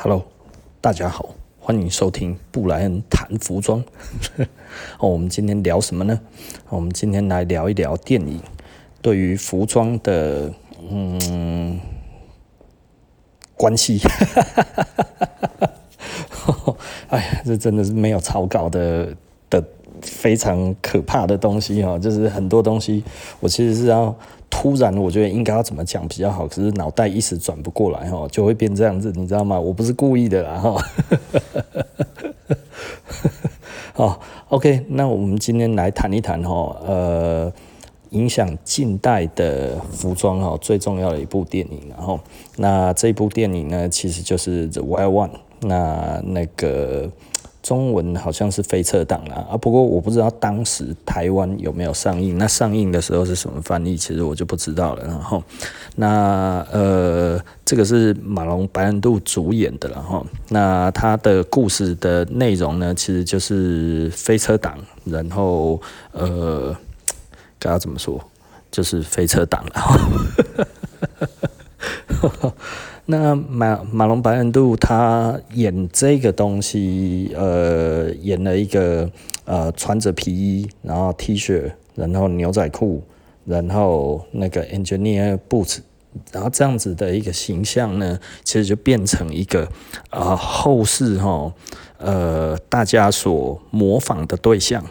Hello，大家好，欢迎收听布莱恩谈服装。哦，我们今天聊什么呢？我们今天来聊一聊电影对于服装的嗯关系。哎呀，这真的是没有草稿的的非常可怕的东西哈，就是很多东西我其实是要。突然，我觉得应该要怎么讲比较好，可是脑袋一时转不过来哈，就会变这样子，你知道吗？我不是故意的啦哈。好，OK，那我们今天来谈一谈哈，呃，影响近代的服装哈，最重要的一部电影，然后那这部电影呢，其实就是《The Wild One》，那那个。中文好像是飞车党啦啊，不过我不知道当时台湾有没有上映，那上映的时候是什么翻译，其实我就不知道了。然后，那呃，这个是马龙白兰度主演的，然后，那他的故事的内容呢，其实就是飞车党，然后呃，该要怎么说，就是非撤档了。那马马龙白兰度他演这个东西，呃，演了一个呃穿着皮衣，然后 T 恤，然后牛仔裤，然后那个 engineer boots，然后这样子的一个形象呢，其实就变成一个啊、呃、后世哈。呃，大家所模仿的对象，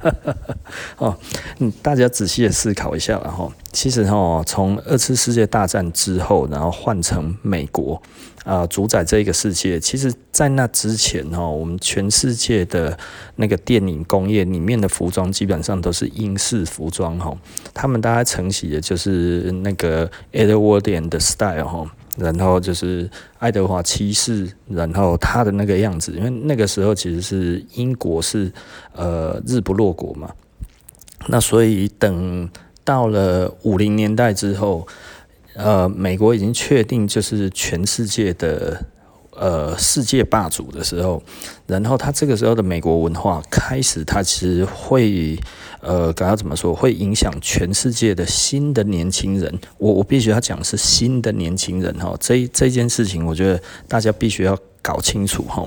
哦，嗯，大家仔细的思考一下，然后其实哈，从二次世界大战之后，然后换成美国啊、主宰这个世界。其实，在那之前哈，我们全世界的那个电影工业里面的服装，基本上都是英式服装哈，他们大家承袭的就是那个 Edwardian 的 style 哈。然后就是爱德华七世，然后他的那个样子，因为那个时候其实是英国是呃日不落国嘛，那所以等到了五零年代之后，呃，美国已经确定就是全世界的。呃，世界霸主的时候，然后他这个时候的美国文化开始，他其实会呃，刚要怎么说，会影响全世界的新的年轻人。我我必须要讲是新的年轻人哈，这这件事情，我觉得大家必须要搞清楚哈。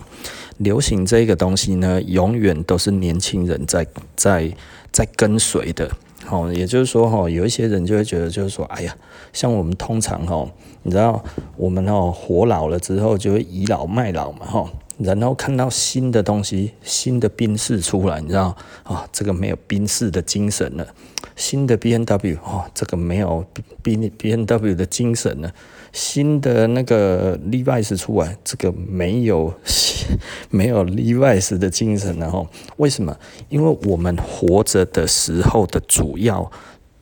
流行这个东西呢，永远都是年轻人在在在跟随的。好，也就是说哈，有一些人就会觉得，就是说，哎呀，像我们通常哈，你知道，我们哦活老了之后就会倚老卖老嘛哈，然后看到新的东西，新的宾士出来，你知道啊，这个没有宾士的精神了，新的 B N W 哦，这个没有 B B M W 的精神了。新的那个 Levi's 出来，这个没有 没有 Levi's 的精神，然后为什么？因为我们活着的时候的主要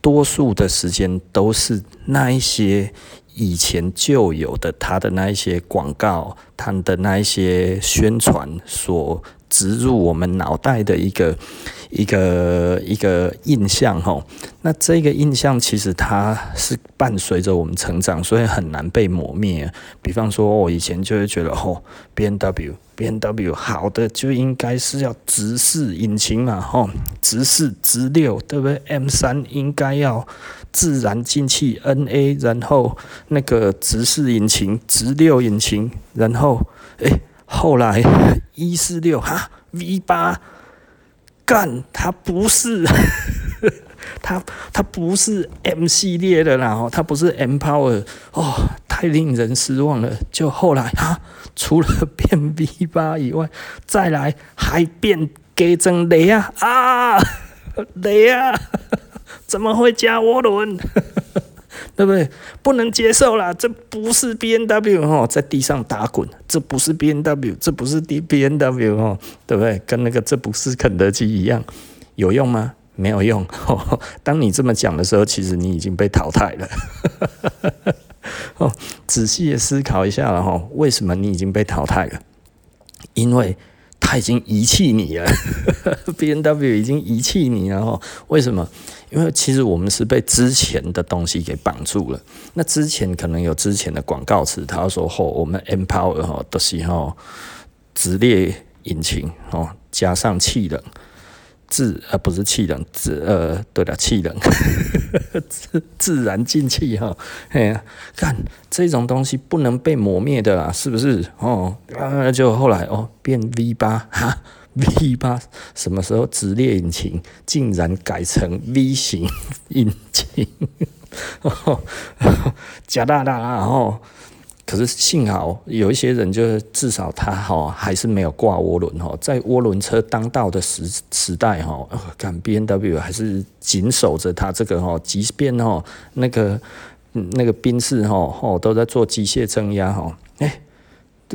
多数的时间都是那一些以前就有的，他的那一些广告，他的那一些宣传所植入我们脑袋的一个。一个一个印象哈，那这个印象其实它是伴随着我们成长，所以很难被磨灭。比方说，我以前就会觉得哦，B M W B M W 好的就应该是要直四引擎嘛，吼，直四直六对不对？M 三应该要自然进气 N A，然后那个直四引擎、直六引擎，然后诶，后来一四六哈 V 八。干，它不是，它它不是 M 系列的啦，哦它不是 M Power 哦，太令人失望了。就后来啊，除了变 V 八以外，再来还变给增雷啊啊雷啊，怎么会加涡轮？对不对？不能接受啦，这不是 B N W 哦，在地上打滚，这不是 B N W，这不是 BMW 哦，对不对？跟那个这不是肯德基一样，有用吗？没有用。当你这么讲的时候，其实你已经被淘汰了。哦，仔细的思考一下了哈，为什么你已经被淘汰了？因为。他已经遗弃你了，B N W 已经遗弃你了哈？为什么？因为其实我们是被之前的东西给绑住了。那之前可能有之前的广告词，他说：“吼，我们 M Power 哈的时候，直列引擎哦，加上气冷，自呃不是气冷，自呃对了气冷，自自然进气哈，哎，看这种东西不能被磨灭的啦，是不是？哦，啊，就后来哦变 V 八哈，V 八什么时候直列引擎竟然改成 V 型引擎？加大大然后。可是幸好有一些人，就是至少他哈还是没有挂涡轮哈，在涡轮车当道的时时代哈，看 BMW 还是紧守着他这个哈，即便哈那个那个宾士哈都在做机械增压哈，哎，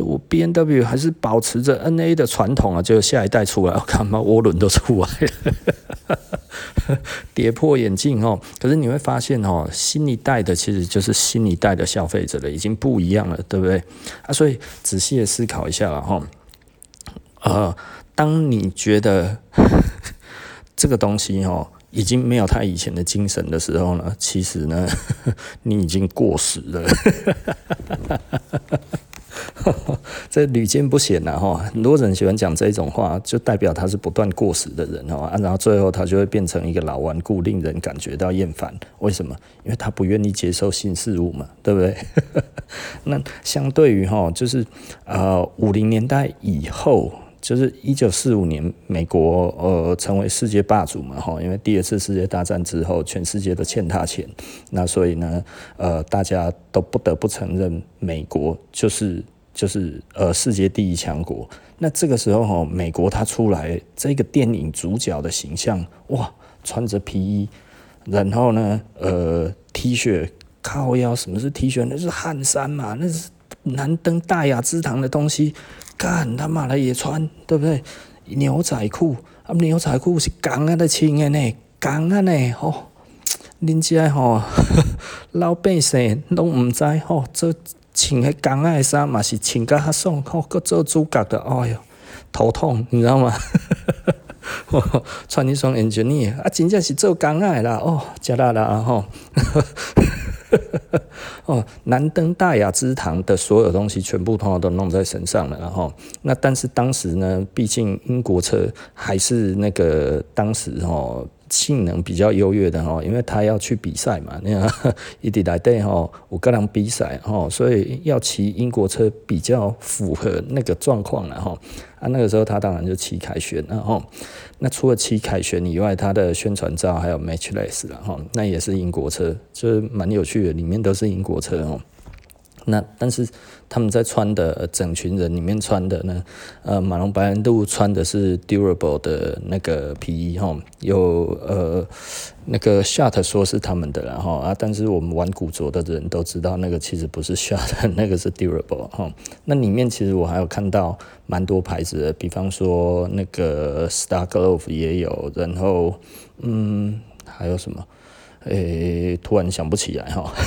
我 B N W 还是保持着 NA 的传统啊，就下一代出来，我看嘛涡轮都出来了。跌破眼镜哦，可是你会发现哦，新一代的其实就是新一代的消费者了，已经不一样了，对不对？啊，所以仔细的思考一下了哈，呃，当你觉得 这个东西哦已经没有他以前的精神的时候呢，其实呢，你已经过时了。这屡见不鲜呐哈，很多人喜欢讲这种话，就代表他是不断过时的人哈，然后最后他就会变成一个老顽固，令人感觉到厌烦。为什么？因为他不愿意接受新事物嘛，对不对？那相对于哈，就是呃五零年代以后，就是一九四五年，美国呃成为世界霸主嘛哈，因为第二次世界大战之后，全世界都欠他钱，那所以呢，呃大家都不得不承认美国就是。就是呃，世界第一强国。那这个时候哈，美国它出来这个电影主角的形象，哇，穿着皮衣，然后呢，呃，T 恤靠腰，什么是 T 恤？那是汗衫嘛，那是难登大雅之堂的东西。干他妈的也穿，对不对？牛仔裤啊，牛仔裤是钢啊的穿的呢，钢啊呢，吼，人家吼 老百姓都唔知吼这。穿迄钢仔衫嘛是穿甲较爽，吼，搁做主角的，哎哟，头痛，你知道吗？穿一双 engineer 啊，真正是做工仔啦，哦，加啦啦，吼，哦，难登大雅之堂的所有东西，全部通通都弄在身上了，然后，那但是当时呢，毕竟英国车还是那个当时吼。性能比较优越的哈，因为他要去比赛嘛，那一直来对哈，我个人比赛哈，所以要骑英国车比较符合那个状况了哈。啊，那个时候他当然就骑凯旋了哈。那除了骑凯旋以外，他的宣传照还有 Matchless 了哈，那也是英国车，就是蛮有趣的，里面都是英国车哦。那但是他们在穿的整群人里面穿的呢，呃，马龙白兰度穿的是 Durable 的那个皮衣哈，有呃那个 Schott 说是他们的然后啊，但是我们玩古着的人都知道那个其实不是 Schott，那个是 Durable 哈。那里面其实我还有看到蛮多牌子的，比方说那个 Star Glove 也有，然后嗯还有什么？诶、突然想不起来哈。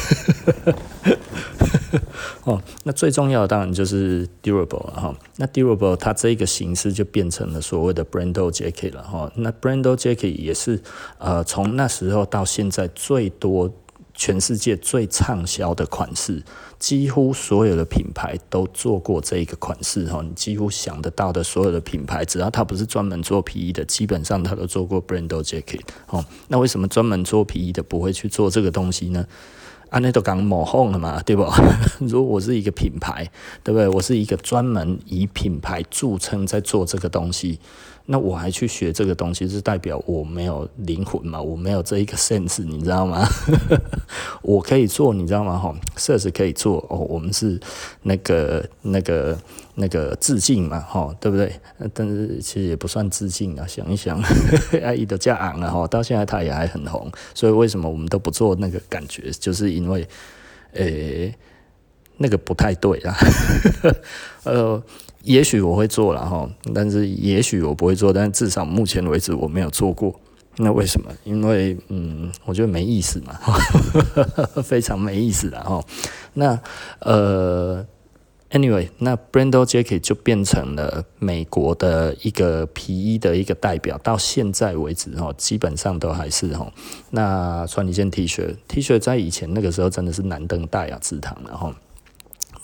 哦，那最重要的当然就是 durable 了哈。那 durable 它这个形式就变成了所谓的 Brando Jacket 了哈。那 Brando Jacket 也是呃从那时候到现在最多全世界最畅销的款式，几乎所有的品牌都做过这一个款式哈。你几乎想得到的所有的品牌，只要它不是专门做皮衣的，基本上它都做过 Brando Jacket 哦。那为什么专门做皮衣的不会去做这个东西呢？啊，那都讲模仿了嘛，对不？如果我是一个品牌，对不对？我是一个专门以品牌著称在做这个东西。那我还去学这个东西，是代表我没有灵魂嘛？我没有这一个 sense，你知道吗？我可以做，你知道吗？哈，设计可以做哦。我们是那个、那个、那个致敬嘛，哈，对不对？但是其实也不算致敬啊。想一想，阿 姨都这样昂了哈，到现在他也还很红。所以为什么我们都不做那个感觉？就是因为，诶、那个不太对啊。呃。也许我会做了哈，但是也许我不会做，但至少目前为止我没有做过。那为什么？因为嗯，我觉得没意思嘛，非常没意思的哈。那呃，anyway，那 Brando Jacket 就变成了美国的一个皮衣的一个代表，到现在为止哈，基本上都还是哈。那穿一件 T 恤，T 恤在以前那个时候真的是难登大雅之堂了哈。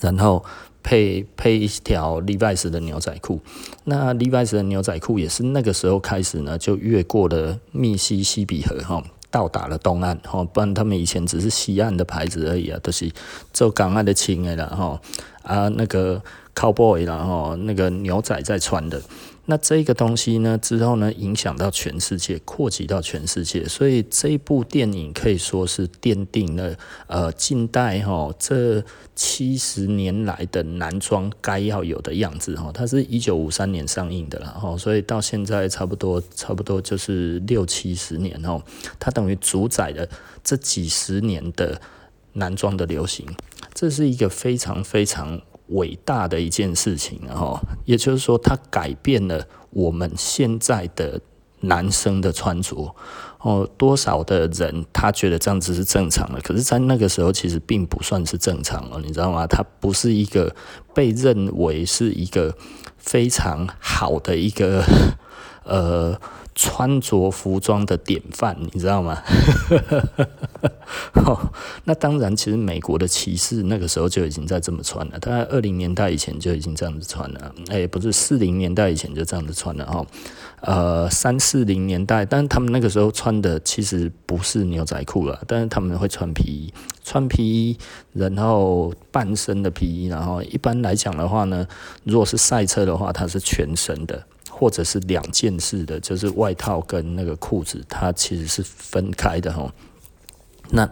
然后。配配一条 Levi's 的牛仔裤。那 Levi's 的牛仔裤也是那个时候开始呢，就越过了密西西比河哈，到达了东岸哈。不然他们以前只是西岸的牌子而已啊，都、是做港岸的青的啦哈啊那个 Cowboy 然后那个牛仔在穿的。那这个东西呢，之后呢，影响到全世界，扩及到全世界，所以这一部电影可以说是奠定了呃近代哈这七十年来的男装该要有的样子哈。它是一九五三年上映的了哈，所以到现在差不多差不多就是六七十年哦，它等于主宰了这几十年的男装的流行，这是一个非常非常。伟大的一件事情，哈，也就是说，它改变了我们现在的男生的穿着，哦，多少的人他觉得这样子是正常的，可是，在那个时候其实并不算是正常哦，你知道吗？它不是一个被认为是一个非常好的一个，呃。穿着服装的典范，你知道吗？那当然，其实美国的骑士那个时候就已经在这么穿了。他在二零年代以前就已经这样子穿了，哎、不是四零年代以前就这样子穿了哈。呃，三四零年代，但是他们那个时候穿的其实不是牛仔裤了，但是他们会穿皮衣，穿皮衣，然后半身的皮衣，然后一般来讲的话呢，如果是赛车的话，它是全身的。或者是两件式的，就是外套跟那个裤子，它其实是分开的哈。那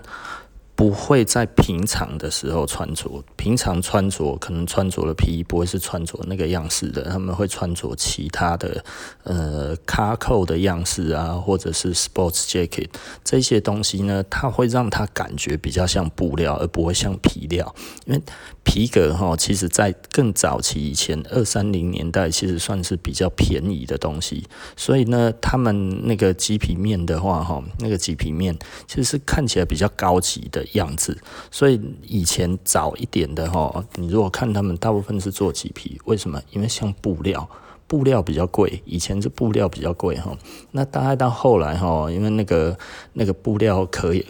不会在平常的时候穿着，平常穿着可能穿着的皮衣不会是穿着那个样式的，他们会穿着其他的呃卡扣的样式啊，或者是 sports jacket 这些东西呢，它会让它感觉比较像布料，而不会像皮料，因为。皮革哈，其实在更早期以前，二三零年代其实算是比较便宜的东西，所以呢，他们那个麂皮面的话哈，那个麂皮面其实是看起来比较高级的样子，所以以前早一点的哈，你如果看他们大部分是做麂皮，为什么？因为像布料，布料比较贵，以前是布料比较贵哈，那大概到后来哈，因为那个那个布料可以。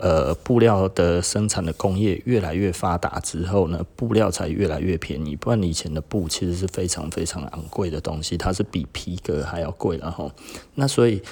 呃，布料的生产的工业越来越发达之后呢，布料才越来越便宜。不然以前的布其实是非常非常昂贵的东西，它是比皮革还要贵的哈。那所以，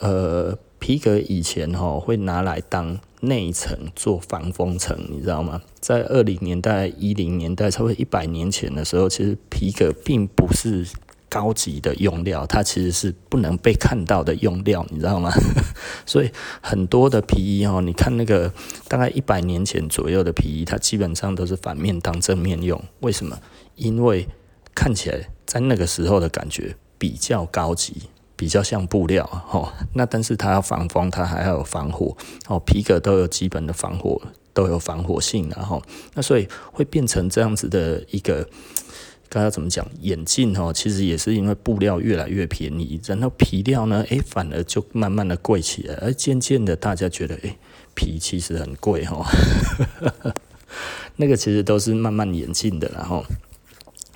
呃，皮革以前哈会拿来当内层做防风层，你知道吗？在二零年代、一零年代，差不多一百年前的时候，其实皮革并不是。高级的用料，它其实是不能被看到的用料，你知道吗？所以很多的皮衣哦，你看那个大概一百年前左右的皮衣，它基本上都是反面当正面用。为什么？因为看起来在那个时候的感觉比较高级，比较像布料哦。那但是它要防风，它还要有防火哦。皮革都有基本的防火，都有防火性，然后那所以会变成这样子的一个。刚才怎么讲？眼镜哦，其实也是因为布料越来越便宜，然后皮料呢，诶，反而就慢慢的贵起来，而渐渐的大家觉得，诶，皮其实很贵哈。那个其实都是慢慢演进的，然后，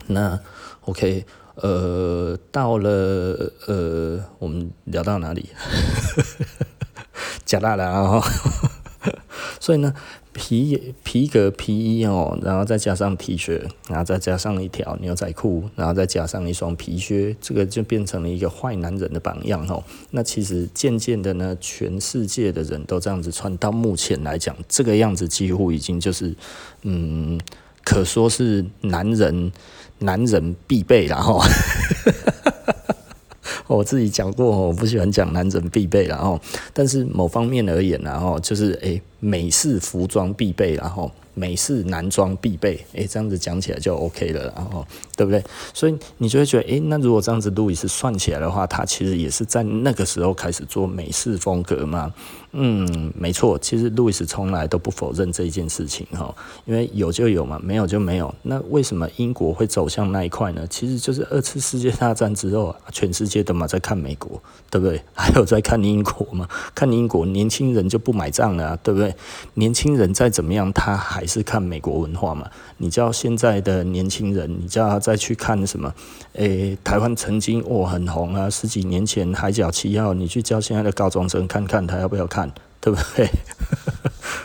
那 OK，呃，到了呃，我们聊到哪里？讲大了啊，所以呢。皮皮革皮衣哦，然后再加上 T 恤，然后再加上一条牛仔裤，然后再加上一双皮靴，这个就变成了一个坏男人的榜样哦。那其实渐渐的呢，全世界的人都这样子穿，到目前来讲，这个样子几乎已经就是，嗯，可说是男人男人必备了哈。我自己讲过，我不喜欢讲男人必备，然后，但是某方面而言，然后就是诶，美式服装必备，然后。美式男装必备，诶，这样子讲起来就 OK 了，然后对不对？所以你就会觉得，诶，那如果这样子路易斯算起来的话，他其实也是在那个时候开始做美式风格嘛。嗯，没错，其实路易斯从来都不否认这一件事情哈，因为有就有嘛，没有就没有。那为什么英国会走向那一块呢？其实就是二次世界大战之后，全世界都嘛在看美国，对不对？还有在看英国嘛？看英国年轻人就不买账了啊，对不对？年轻人再怎么样，他还是看美国文化嘛？你叫现在的年轻人，你叫他再去看什么？诶，台湾曾经我很红啊，十几年前《海角七号》，你去叫现在的高中生看看，他要不要看？对不对？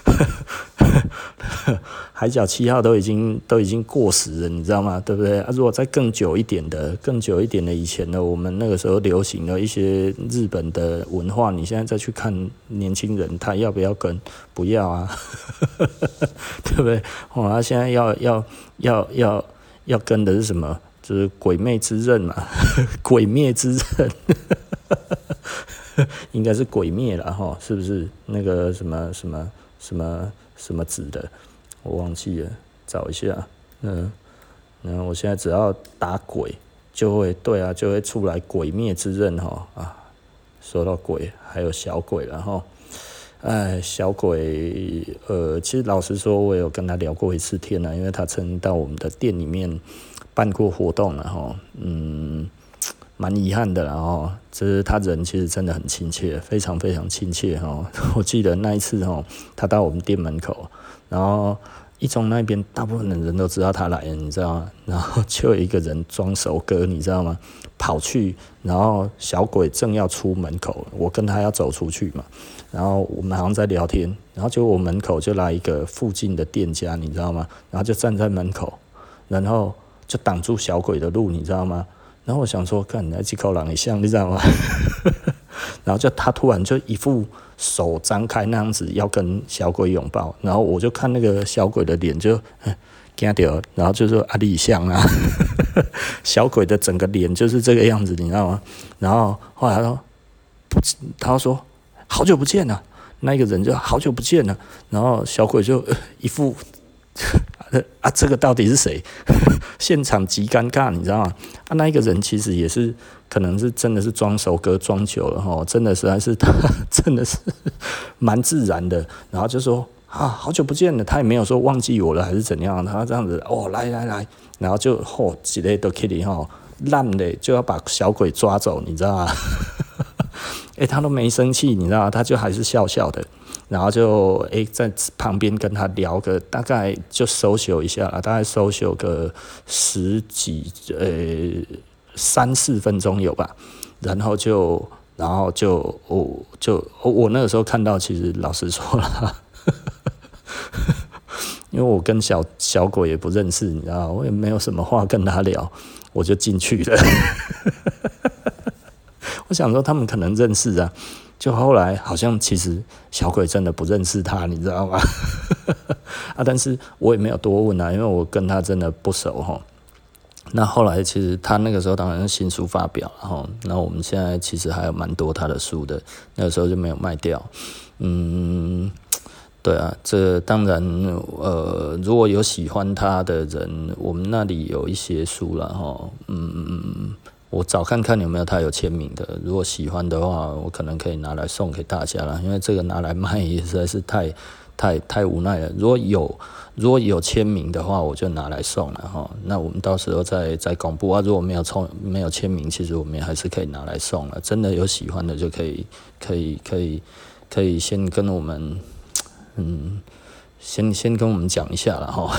海角七号都已经都已经过时了，你知道吗？对不对？啊，如果再更久一点的，更久一点的以前的，我们那个时候流行的一些日本的文化，你现在再去看年轻人，他要不要跟？不要啊，对不对？哦，他现在要要要要要跟的是什么？就是鬼灭之刃嘛，鬼灭之刃。应该是鬼灭了哈，是不是那个什么什么什么什么子的？我忘记了，找一下。嗯，然后我现在只要打鬼，就会对啊，就会出来鬼灭之刃哈啊。说到鬼，还有小鬼了哈。哎，小鬼，呃，其实老实说，我有跟他聊过一次天呢，因为他曾经到我们的店里面办过活动了哈。嗯。蛮遗憾的，然后就是他人其实真的很亲切，非常非常亲切哈。我记得那一次哈，他到我们店门口，然后一中那边大部分的人都知道他来了，你知道吗？然后就有一个人装熟哥，你知道吗？跑去，然后小鬼正要出门口，我跟他要走出去嘛，然后我们好像在聊天，然后就我门口就来一个附近的店家，你知道吗？然后就站在门口，然后就挡住小鬼的路，你知道吗？然后我想说，看来几口狼也像，你知道吗？然后就他突然就一副手张开那样子要跟小鬼拥抱，然后我就看那个小鬼的脸就惊掉，然后就说阿里像啊，小鬼的整个脸就是这个样子，你知道吗？然后后来他说不，他说好久不见了，那个人就好久不见了，然后小鬼就一副。啊，这个到底是谁？现场极尴尬，你知道吗？啊，那一个人其实也是，可能是真的是装熟哥装久了哈，真的实在是他 真的是 蛮自然的。然后就说啊，好久不见了，他也没有说忘记我了还是怎样，他这样子哦，来来来，然后就吼，几类都 Kitty 哈，烂的就要把小鬼抓走，你知道吗？哎、欸，他都没生气，你知道吗？他就还是笑笑的。然后就诶、在旁边跟他聊个大概就 social 一下，大概 social 个十几呃、三四分钟有吧。然后就然后就我就我，我那个时候看到，其实老实说了，因为我跟小小鬼也不认识，你知道，我也没有什么话跟他聊，我就进去了。我想说他们可能认识啊。就后来好像其实小鬼真的不认识他，你知道吗？啊，但是我也没有多问啊，因为我跟他真的不熟哈。那后来其实他那个时候当然是新书发表了哈，那我们现在其实还有蛮多他的书的，那个时候就没有卖掉。嗯，对啊，这当然呃，如果有喜欢他的人，我们那里有一些书了哈。嗯嗯嗯。我找看看有没有他有签名的，如果喜欢的话，我可能可以拿来送给大家了。因为这个拿来卖也实在是太、太、太无奈了。如果有如果有签名的话，我就拿来送了哈。那我们到时候再再公布啊。如果没有抽没有签名，其实我们也还是可以拿来送了。真的有喜欢的就可以可以可以可以先跟我们嗯。先先跟我们讲一下了哈，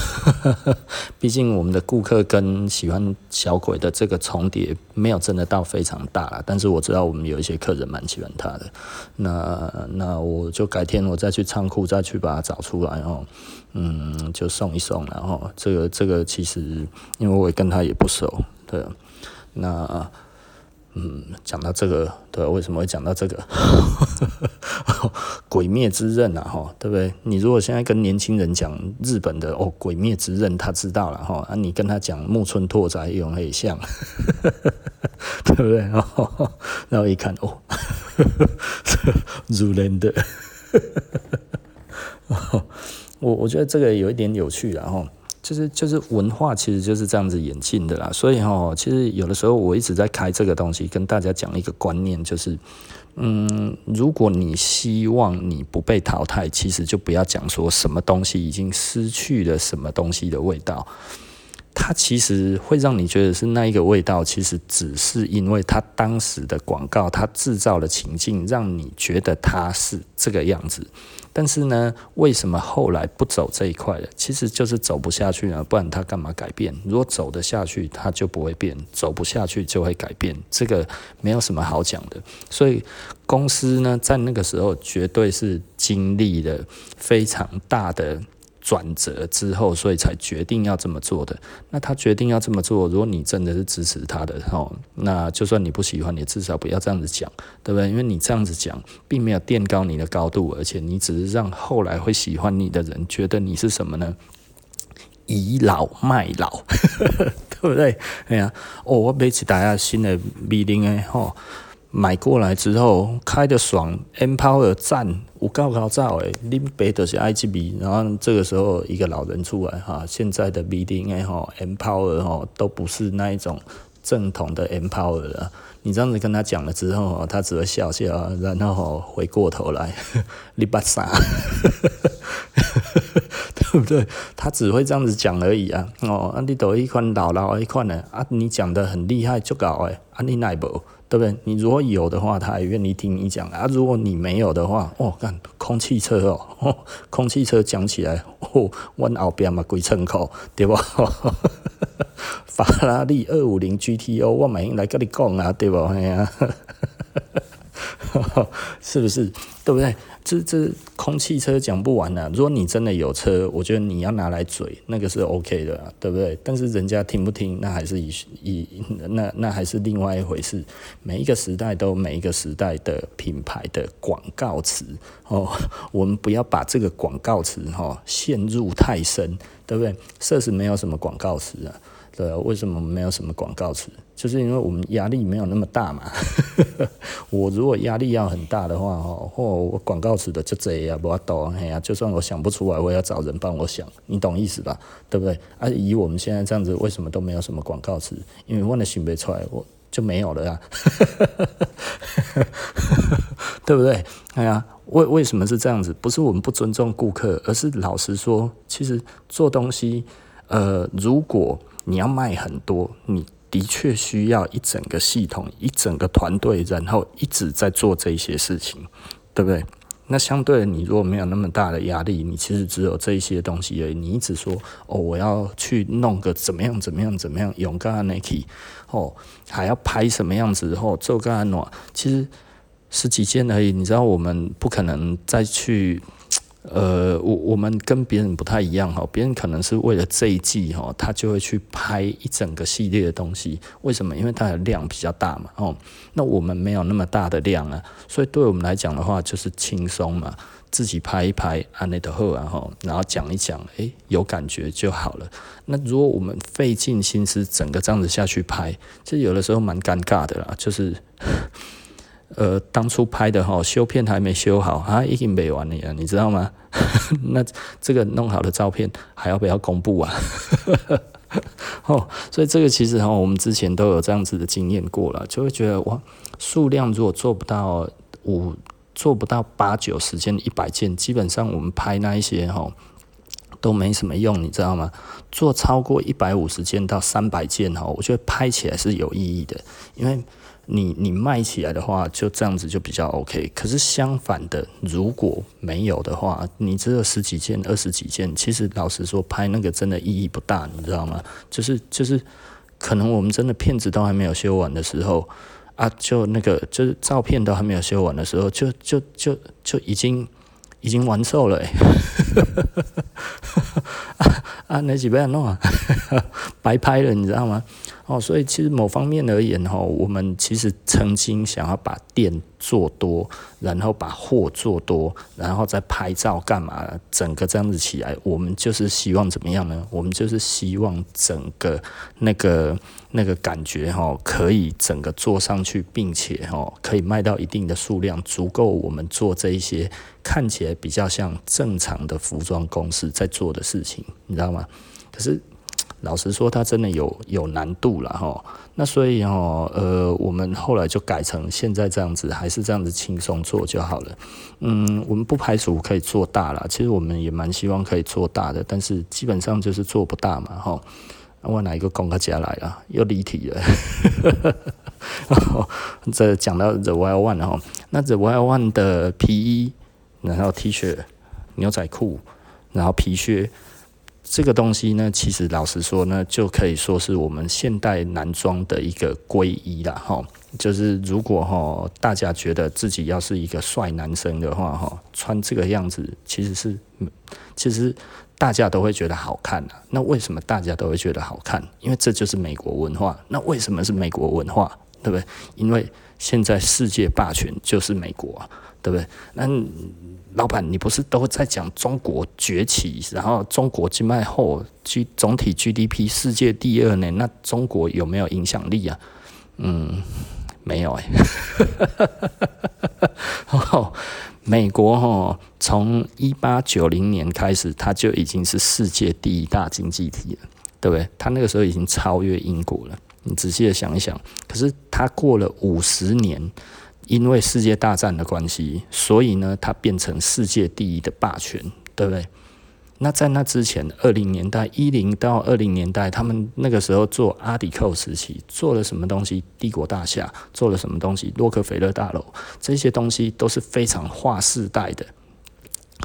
毕竟我们的顾客跟喜欢小鬼的这个重叠没有真的到非常大了，但是我知道我们有一些客人蛮喜欢他的，那那我就改天我再去仓库再去把它找出来哦，嗯，就送一送，然后这个这个其实因为我跟他也不熟，对，那。嗯，讲到这个，对，为什么会讲到这个？鬼灭之刃啊，哈，对不对？你如果现在跟年轻人讲日本的哦，鬼灭之刃，他知道了哈。啊，你跟他讲木村拓哉，有很像，对不对？然后一看哦，如人的，我我觉得这个有一点有趣，然后。就是就是文化，其实就是这样子演进的啦。所以哈，其实有的时候我一直在开这个东西，跟大家讲一个观念，就是，嗯，如果你希望你不被淘汰，其实就不要讲说什么东西已经失去了什么东西的味道。它其实会让你觉得是那一个味道，其实只是因为它当时的广告，它制造的情境，让你觉得它是这个样子。但是呢，为什么后来不走这一块了？其实就是走不下去了，不然它干嘛改变？如果走得下去，它就不会变；走不下去就会改变。这个没有什么好讲的。所以公司呢，在那个时候绝对是经历了非常大的。转折之后，所以才决定要这么做的。那他决定要这么做，如果你真的是支持他的哦，那就算你不喜欢，你至少不要这样子讲，对不对？因为你这样子讲，并没有垫高你的高度，而且你只是让后来会喜欢你的人觉得你是什么呢？倚老卖老，对不对？哎呀，哦，我买一台新的 V 零诶，吼，买过来之后开得爽，Empower 赞，有够搞造诶，林北都是 I G B，然后这个时候一个老人出来哈，现在的 V 零诶，吼，Empower 吼都不是那一种正统的 Empower 了。你这样子跟他讲了之后，他只会笑笑，然后回过头来，你把啥？对不对？他只会这样子讲而已啊！哦，啊，你都一款老老一款的啊，你讲的很厉害就搞诶，啊，你奈不？对不对？你如果有的话，他也愿意听你讲啊。如果你没有的话，哦，看空汽车哦，哦空汽车讲起来，哦，我后边嘛鬼乘口，对不？法拉利二五零 GTO，我马上来跟你讲啊，对不？哎呀，是不是？对不对？这这空汽车讲不完啊！如果你真的有车，我觉得你要拿来嘴，那个是 OK 的，对不对？但是人家听不听，那还是以以那那还是另外一回事。每一个时代都有每一个时代的品牌的广告词哦，我们不要把这个广告词哈、哦、陷入太深，对不对？设施没有什么广告词啊。对，为什么没有什么广告词？就是因为我们压力没有那么大嘛。我如果压力要很大的话，哦，我广告词的就这样，不要抖，哎呀，就算我想不出来，我也要找人帮我想，你懂意思吧？对不对？啊，以我们现在这样子，为什么都没有什么广告词？因为我的想不出来，我就没有了呀。对不对？哎呀，为为什么是这样子？不是我们不尊重顾客，而是老实说，其实做东西，呃，如果你要卖很多，你的确需要一整个系统、一整个团队，然后一直在做这些事情，对不对？那相对的，你如果没有那么大的压力，你其实只有这些东西而已。你一直说哦，我要去弄个怎么样、怎么样、怎么样，勇敢的 Nike 哦，还要拍什么样子后做个安诺，其实十几件而已。你知道，我们不可能再去。呃，我我们跟别人不太一样哈，别人可能是为了这一季哈，他就会去拍一整个系列的东西。为什么？因为它的量比较大嘛，哦，那我们没有那么大的量啊，所以对我们来讲的话，就是轻松嘛，自己拍一拍，按那的后然后然后讲一讲，诶，有感觉就好了。那如果我们费尽心思整个这样子下去拍，其实有的时候蛮尴尬的啦，就是。呃，当初拍的哈，修片还没修好啊，已经没完了，你知道吗？那这个弄好的照片还要不要公布啊？哦，所以这个其实哈，我们之前都有这样子的经验过了，就会觉得哇，数量如果做不到五，做不到八九十件、一百件，基本上我们拍那一些哈都没什么用，你知道吗？做超过一百五十件到三百件哈，我觉得拍起来是有意义的，因为。你你卖起来的话，就这样子就比较 OK。可是相反的，如果没有的话，你只有十几件、二十几件，其实老实说，拍那个真的意义不大，你知道吗？就是就是，可能我们真的片子都还没有修完的时候啊，就那个就是照片都还没有修完的时候，就就就就已经已经完售了，欸。啊啊，那几百弄啊，白拍了，你知道吗？哦，所以其实某方面而言，哈，我们其实曾经想要把店做多，然后把货做多，然后再拍照干嘛？整个这样子起来，我们就是希望怎么样呢？我们就是希望整个那个那个感觉，哈，可以整个做上去，并且哈，可以卖到一定的数量，足够我们做这一些看起来比较像正常的服装公司在做的事情，你知道吗？可是。老实说，它真的有有难度了哈。那所以哈，呃，我们后来就改成现在这样子，还是这样子轻松做就好了。嗯，我们不排除可以做大了。其实我们也蛮希望可以做大的，但是基本上就是做不大嘛哈。我哪一个公家来了？又离题了。这讲到 The Wild One 哈，那 The Wild One 的皮衣，然后 T 恤、牛仔裤，然后皮靴。这个东西呢，其实老实说呢，就可以说是我们现代男装的一个归依了哈。就是如果哈大家觉得自己要是一个帅男生的话哈，穿这个样子其实是，其实大家都会觉得好看啊。那为什么大家都会觉得好看？因为这就是美国文化。那为什么是美国文化？对不对？因为现在世界霸权就是美国啊，对不对？那老板，你不是都在讲中国崛起，然后中国经脉后 G 总体 GDP 世界第二呢？那中国有没有影响力啊？嗯，没有哎、欸。美国哈，从一八九零年开始，它就已经是世界第一大经济体了，对不对？它那个时候已经超越英国了。你仔细的想一想，可是它过了五十年，因为世界大战的关系，所以呢，它变成世界第一的霸权，对不对？那在那之前，二零年代一零到二零年代，他们那个时候做阿迪寇时期做了什么东西？帝国大厦做了什么东西？洛克菲勒大楼这些东西都是非常划时代的，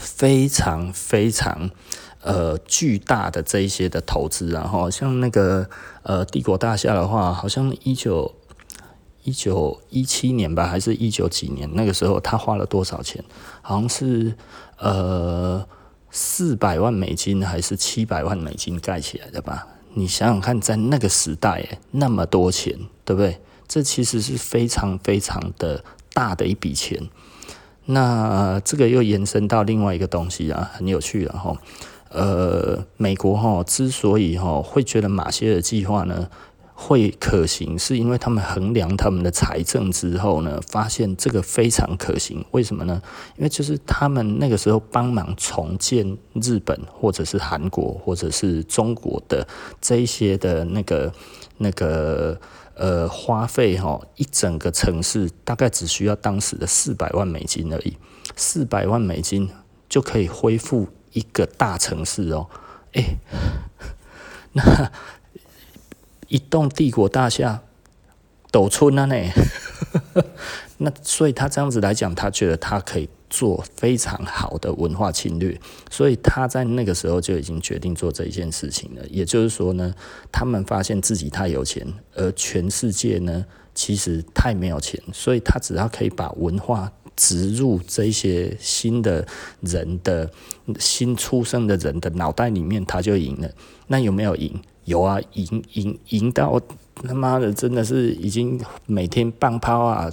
非常非常呃巨大的这一些的投资。然后像那个呃帝国大厦的话，好像一九一九一七年吧，还是一九几年？那个时候他花了多少钱？好像是呃。四百万美金还是七百万美金盖起来的吧？你想想看，在那个时代，那么多钱，对不对？这其实是非常非常的大的一笔钱。那这个又延伸到另外一个东西啊，很有趣的哈。呃，美国哈之所以哈会觉得马歇尔计划呢，会可行，是因为他们衡量他们的财政之后呢，发现这个非常可行。为什么呢？因为就是他们那个时候帮忙重建日本，或者是韩国，或者是中国的这一些的那个那个呃花费哈，一整个城市大概只需要当时的四百万美金而已，四百万美金就可以恢复一个大城市哦。哎，那。一栋帝国大厦，斗村啊呢，那所以他这样子来讲，他觉得他可以做非常好的文化侵略，所以他在那个时候就已经决定做这一件事情了。也就是说呢，他们发现自己太有钱，而全世界呢其实太没有钱，所以他只要可以把文化植入这些新的人的新出生的人的脑袋里面，他就赢了。那有没有赢？有啊，赢赢赢到他妈的，真的是已经每天半抛啊！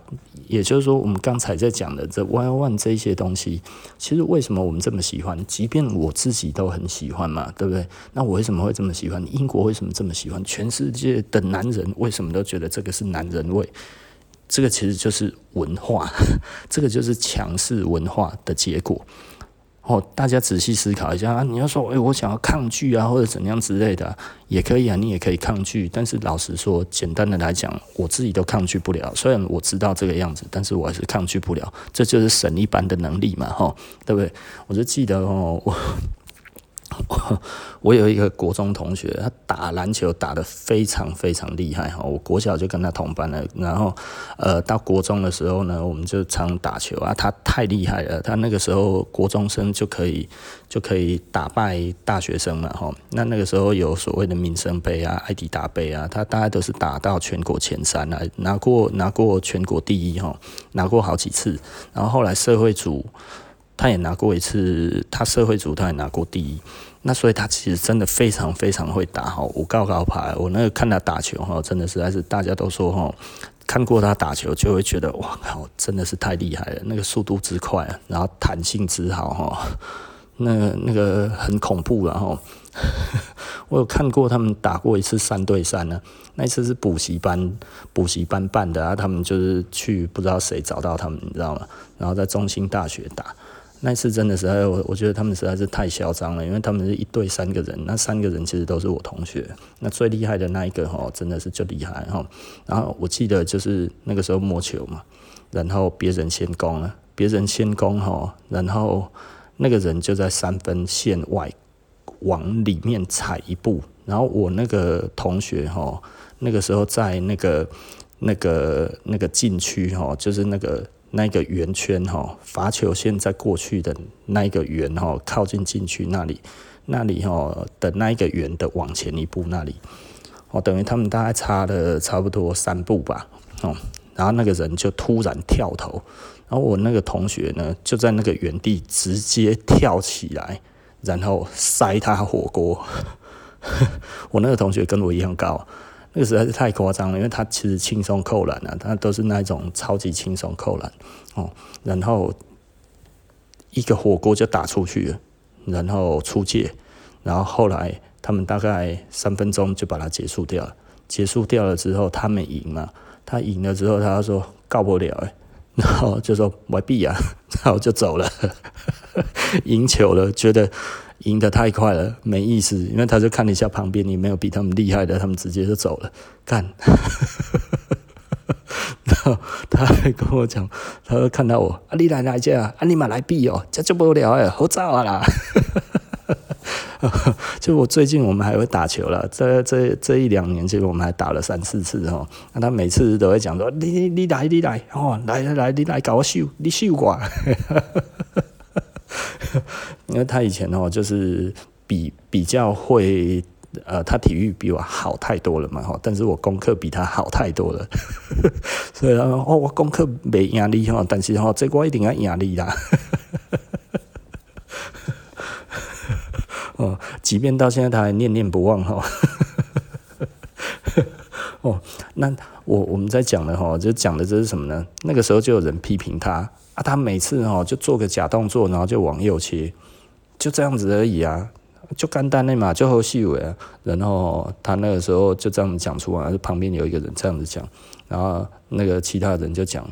也就是说，我们刚才在讲的这 Y O N 这些东西，其实为什么我们这么喜欢？即便我自己都很喜欢嘛，对不对？那我为什么会这么喜欢？英国为什么这么喜欢？全世界的男人为什么都觉得这个是男人味？这个其实就是文化，这个就是强势文化的结果。哦，大家仔细思考一下啊！你要说，诶、我想要抗拒啊，或者怎样之类的，也可以啊，你也可以抗拒。但是老实说，简单的来讲，我自己都抗拒不了。虽然我知道这个样子，但是我还是抗拒不了。这就是神一般的能力嘛，吼，对不对？我就记得哦，我。我有一个国中同学，他打篮球打得非常非常厉害哈。我国小就跟他同班了，然后呃到国中的时候呢，我们就常打球啊。他太厉害了，他那个时候国中生就可以就可以打败大学生了哈。那那个时候有所谓的民生杯啊、爱迪达杯啊，他大概都是打到全国前三啊，拿过拿过全国第一哈，拿过好几次。然后后来社会组。他也拿过一次，他社会组他也拿过第一，那所以他其实真的非常非常会打哈，我高高牌，我那个看他打球哈，真的实在是大家都说哈，看过他打球就会觉得哇靠，真的是太厉害了，那个速度之快，然后弹性之好哈，那那个很恐怖然后，我有看过他们打过一次三对三呢，那一次是补习班补习班办的啊，他们就是去不知道谁找到他们，你知道吗？然后在中心大学打。那次真的实在，我我觉得他们实在是太嚣张了，因为他们是一队三个人，那三个人其实都是我同学，那最厉害的那一个哈，真的是就厉害哈。然后我记得就是那个时候摸球嘛，然后别人先攻了，别人先攻哈，然后那个人就在三分线外往里面踩一步，然后我那个同学哈，那个时候在那个那个那个禁区哈，就是那个。那个圆圈哈，罚球线在过去的那一个圆哈，靠近禁区那里，那里哈的那一个圆的往前一步那里，哦，等于他们大概差了差不多三步吧，哦，然后那个人就突然跳投，然后我那个同学呢就在那个原地直接跳起来，然后塞他火锅。我那个同学跟我一样高，那个实在是太夸张了，因为他其实轻松扣篮啊，他都是那种超级轻松扣篮哦，然后一个火锅就打出去了，然后出界，然后后来他们大概三分钟就把它结束掉了，结束掉了之后他们赢了，他赢了之后他说告不了，然后就说完毕啊，然后就走了，赢球了，觉得。赢得太快了，没意思，因为他就看了一下旁边，你没有比他们厉害的，他们直接就走了。干，然后他还跟我讲，他说看到我，啊你来来这啊，你嘛来比哦，这就不了哎，好早啊啦。就我最近我们还会打球了，这这这一两年，其实我们还打了三四次哦。那他每次都会讲说，你你来你来哦，来来来，你来搞我秀，你秀我。因为他以前哦，就是比比较会，呃，他体育比我好太多了嘛，哈，但是我功课比他好太多了，所以他说哦，我功课没压力哈，但是哈，这个我一定要压力啦，哦，即便到现在他还念念不忘哈，哦，那我我们在讲的哈，就讲的这是什么呢？那个时候就有人批评他。啊，他每次哦就做个假动作，然后就往右切，就这样子而已啊，就简单的嘛，就好细尾啊。然后他那个时候就这样子讲出来，旁边有一个人这样子讲，然后那个其他人就讲：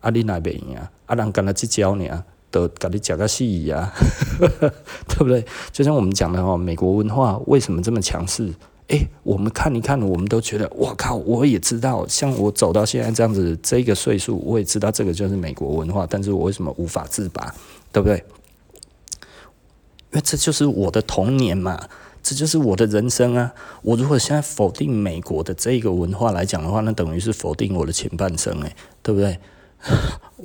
啊，你哪边赢？啊，人跟他去教你啊，都跟你讲个戏呀，对不对？就像我们讲的哦，美国文化为什么这么强势？哎、欸，我们看一看，我们都觉得，我靠，我也知道，像我走到现在这样子，这个岁数，我也知道这个就是美国文化，但是我为什么无法自拔，对不对？因为这就是我的童年嘛，这就是我的人生啊！我如果现在否定美国的这个文化来讲的话，那等于是否定我的前半生，诶，对不对？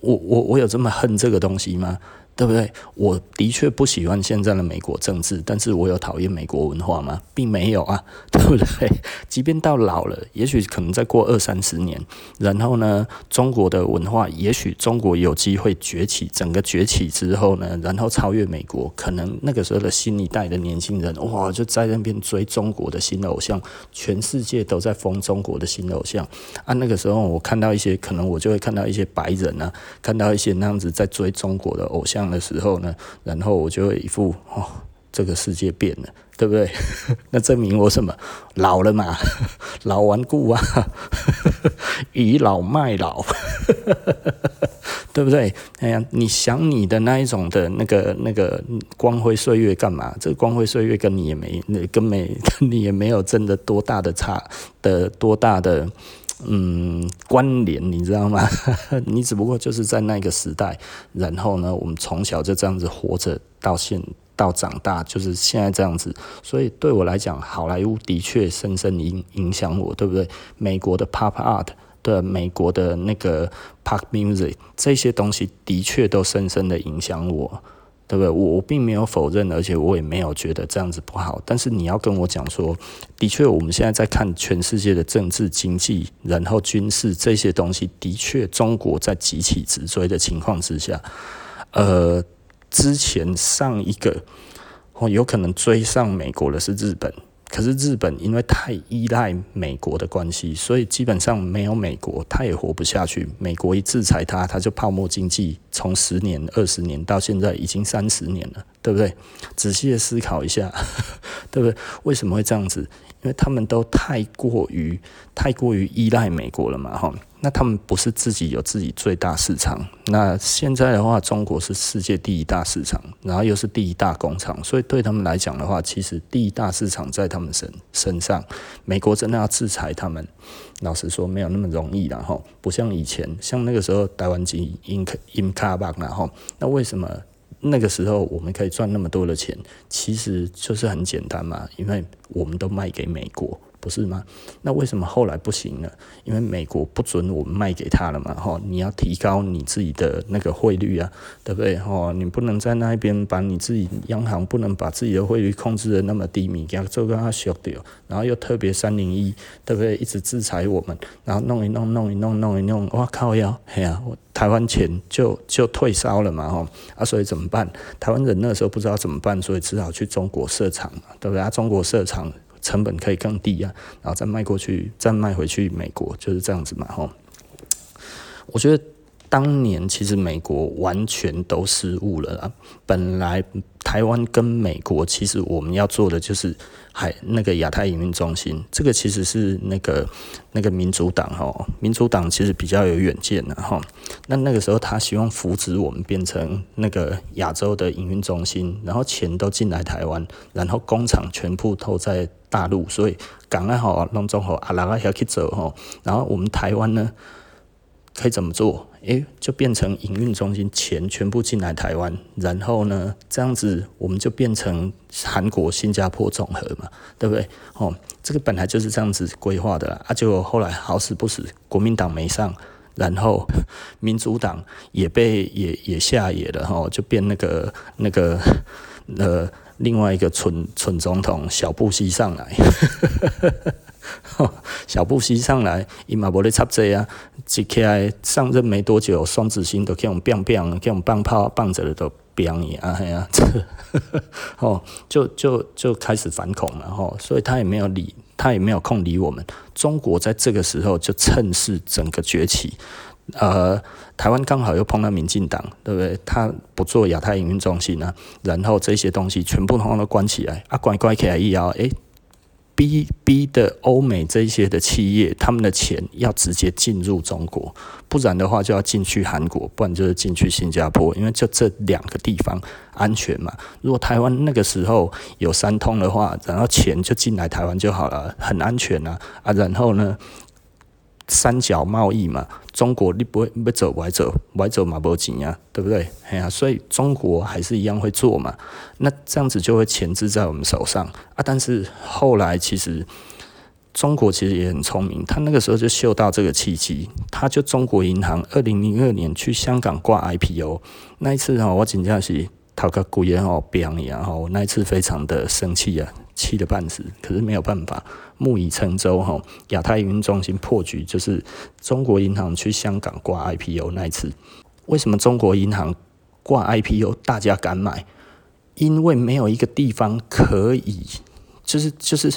我我我有这么恨这个东西吗？对不对？我的确不喜欢现在的美国政治，但是我有讨厌美国文化吗？并没有啊，对不对？即便到老了，也许可能再过二三十年，然后呢，中国的文化，也许中国有机会崛起，整个崛起之后呢，然后超越美国，可能那个时候的新一代的年轻人，哇，就在那边追中国的新偶像，全世界都在疯中国的新偶像啊。那个时候我看到一些，可能我就会看到一些白人啊，看到一些那样子在追中国的偶像。的时候呢，然后我就会一副哦，这个世界变了，对不对？那证明我什么？老了嘛，老顽固啊，倚老卖老，对不对？哎呀，你想你的那一种的那个那个光辉岁月干嘛？这光辉岁月跟你也没，那跟没你也没有真的多大的差的多大的。嗯，关联你知道吗？你只不过就是在那个时代，然后呢，我们从小就这样子活着到现到长大，就是现在这样子。所以对我来讲，好莱坞的确深深影影响我，对不对？美国的 pop art，对，美国的那个 pop music，这些东西的确都深深的影响我。对不对？我我并没有否认，而且我也没有觉得这样子不好。但是你要跟我讲说，的确，我们现在在看全世界的政治、经济，然后军事这些东西，的确，中国在急起直追的情况之下，呃，之前上一个哦，有可能追上美国的是日本。可是日本因为太依赖美国的关系，所以基本上没有美国，他也活不下去。美国一制裁他，他就泡沫经济，从十年、二十年到现在已经三十年了，对不对？仔细的思考一下，对不对？为什么会这样子？因为他们都太过于、太过于依赖美国了嘛，哈。那他们不是自己有自己最大市场？那现在的话，中国是世界第一大市场，然后又是第一大工厂，所以对他们来讲的话，其实第一大市场在他们身身上。美国真的要制裁他们，老实说没有那么容易了哈，不像以前，像那个时候台湾机英英卡巴然后，那为什么那个时候我们可以赚那么多的钱？其实就是很简单嘛，因为我们都卖给美国。不是吗？那为什么后来不行呢？因为美国不准我们卖给他了嘛，哈，你要提高你自己的那个汇率啊，对不对？哈，你不能在那一边把你自己央行不能把自己的汇率控制的那么低迷，给他做个他削掉，然后又特别三零一，对不对？一直制裁我们，然后弄一弄，弄一弄，弄一弄，哇靠呀，嘿呀，台湾钱就就退烧了嘛，哈，啊，所以怎么办？台湾人那时候不知道怎么办，所以只好去中国设厂嘛，对不对？啊，中国设厂。成本可以更低啊，然后再卖过去，再卖回去美国，就是这样子嘛，吼。我觉得当年其实美国完全都失误了啦。本来台湾跟美国其实我们要做的就是海那个亚太营运中心，这个其实是那个那个民主党吼，民主党其实比较有远见的吼。那那个时候他希望扶植我们变成那个亚洲的营运中心，然后钱都进来台湾，然后工厂全部都在。大陆，所以港澳好，弄中好，阿拉阿要去走吼，然后我们台湾呢，可以怎么做？诶、就变成营运中心，钱全部进来台湾，然后呢，这样子我们就变成韩国、新加坡总和嘛，对不对？哦，这个本来就是这样子规划的啦，啊，结果后来好死不死，国民党没上，然后 民主党也被也也下野了哈，就变那个那个呃。另外一个蠢蠢总统小布希上来，小布希上来，伊嘛无咧插嘴啊，一起来上任没多久，双子星都给我们变变，给我们棒炮棒着了都变你啊，嘿啊，哦，就就就开始反恐了吼，所以他也没有理，他也没有空理我们。中国在这个时候就趁势整个崛起。呃，台湾刚好又碰到民进党，对不对？他不做亚太营运中心啊，然后这些东西全部通通都关起来啊，关关起来以后，诶，逼逼的欧美这些的企业，他们的钱要直接进入中国，不然的话就要进去韩国，不然就是进去新加坡，因为就这两个地方安全嘛。如果台湾那个时候有三通的话，然后钱就进来台湾就好了，很安全啊啊，然后呢？三角贸易嘛，中国你不会不走歪走歪走嘛不紧呀，对不对？哎呀，所以中国还是一样会做嘛。那这样子就会钳制在我们手上啊。但是后来其实中国其实也很聪明，他那个时候就嗅到这个契机，他就中国银行二零零二年去香港挂 IPO 那一次哈，我真的是讨个贵也好，别一样哈，我那一次非常的生气啊。气得半死，可是没有办法，木已成舟哈。亚太营运中心破局，就是中国银行去香港挂 IPO 那一次。为什么中国银行挂 IPO 大家敢买？因为没有一个地方可以，就是就是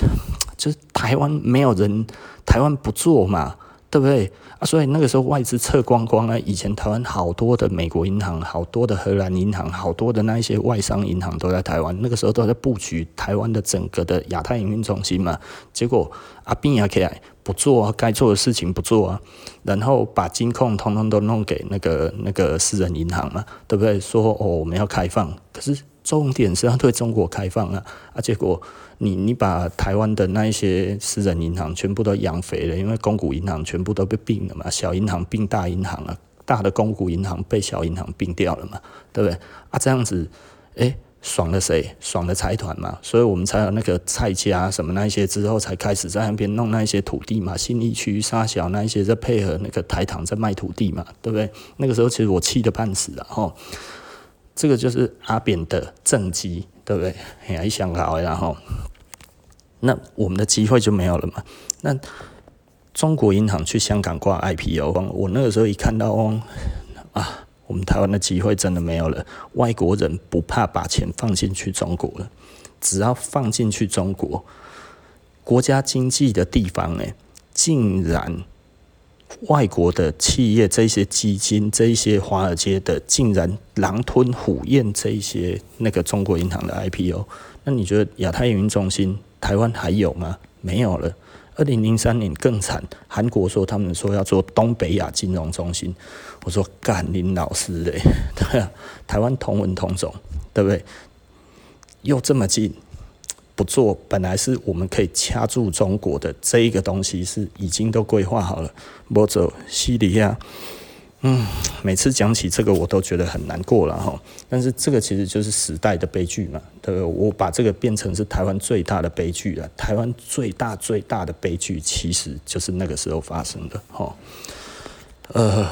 就是台湾没有人，台湾不做嘛。对不对啊？所以那个时候外资撤光光了。以前台湾好多的美国银行、好多的荷兰银行、好多的那一些外商银行都在台湾。那个时候都在布局台湾的整个的亚太营运中心嘛。结果阿扁也起来不做啊，该做的事情不做啊，然后把金控通通都弄给那个那个私人银行嘛，对不对？说哦，我们要开放，可是重点是要对中国开放啊啊！结果。你你把台湾的那一些私人银行全部都养肥了，因为公股银行全部都被并了嘛，小银行并大银行了，大的公股银行被小银行并掉了嘛，对不对？啊，这样子，诶、爽了谁？爽了财团嘛，所以我们才有那个蔡家什么那些之后才开始在那边弄那一些土地嘛，新义区、沙小那一些在配合那个台糖在卖土地嘛，对不对？那个时候其实我气得半死了吼，这个就是阿扁的政绩。对不对？哎，一想好，然后那我们的机会就没有了嘛。那中国银行去香港挂 IPO，我那个时候一看到哦，啊，我们台湾的机会真的没有了。外国人不怕把钱放进去中国了，只要放进去中国，国家经济的地方，哎，竟然。外国的企业，这些基金，这一些华尔街的，竟然狼吞虎咽这些那个中国银行的 IPO，那你觉得亚太营运中心台湾还有吗？没有了。二零零三年更惨，韩国说他们说要做东北亚金融中心，我说干林老师嘞，对啊，台湾同文同种，对不对？又这么近。不做，本来是我们可以掐住中国的这一个东西，是已经都规划好了。不走，西里亚嗯，每次讲起这个，我都觉得很难过了哈。但是这个其实就是时代的悲剧嘛，对不对？我把这个变成是台湾最大的悲剧了。台湾最大最大的悲剧，其实就是那个时候发生的哈。呃，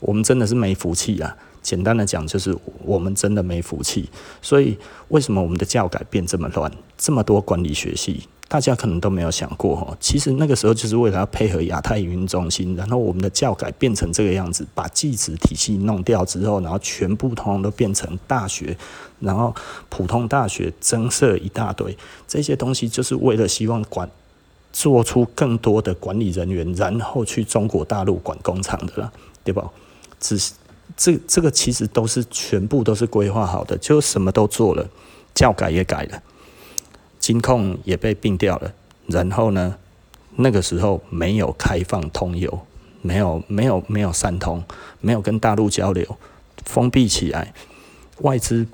我们真的是没福气啊。简单的讲，就是我们真的没福气。所以，为什么我们的教改变这么乱？这么多管理学系？大家可能都没有想过哈，其实那个时候就是为了要配合亚太营运中心，然后我们的教改变成这个样子，把技职体系弄掉之后，然后全部通通都变成大学，然后普通大学增设一大堆这些东西，就是为了希望管做出更多的管理人员，然后去中国大陆管工厂的了，对吧？只是这这个其实都是全部都是规划好的，就什么都做了，教改也改了。金控也被并掉了，然后呢，那个时候没有开放通邮，没有没有没有三通，没有跟大陆交流，封闭起来，外资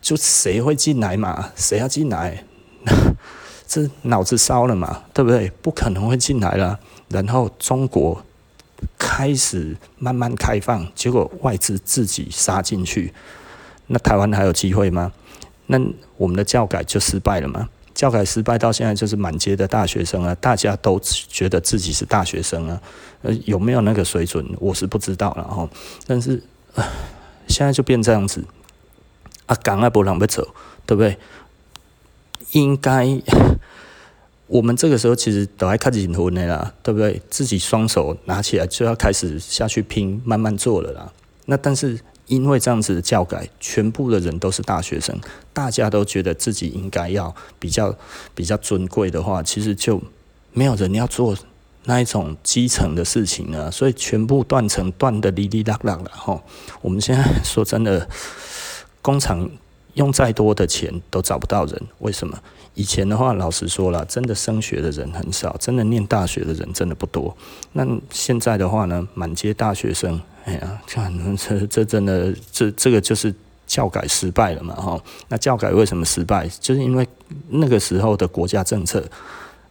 就谁会进来嘛？谁要进来？这脑子烧了嘛？对不对？不可能会进来了。然后中国开始慢慢开放，结果外资自己杀进去，那台湾还有机会吗？那我们的教改就失败了吗？教改失败到现在就是满街的大学生啊，大家都觉得自己是大学生啊，呃，有没有那个水准，我是不知道了哈。但是，呃，现在就变这样子，啊，港啊不让不走，对不对？应该我们这个时候其实都还开始混的啦，对不对？自己双手拿起来就要开始下去拼，慢慢做了啦。那但是。因为这样子的教改，全部的人都是大学生，大家都觉得自己应该要比较比较尊贵的话，其实就没有人要做那一种基层的事情了，所以全部断层断得哩哩啦啦了哈。我们现在说真的，工厂用再多的钱都找不到人，为什么？以前的话，老实说了，真的升学的人很少，真的念大学的人真的不多。那现在的话呢，满街大学生。哎呀，看这这真的这这个就是教改失败了嘛哈？那教改为什么失败？就是因为那个时候的国家政策，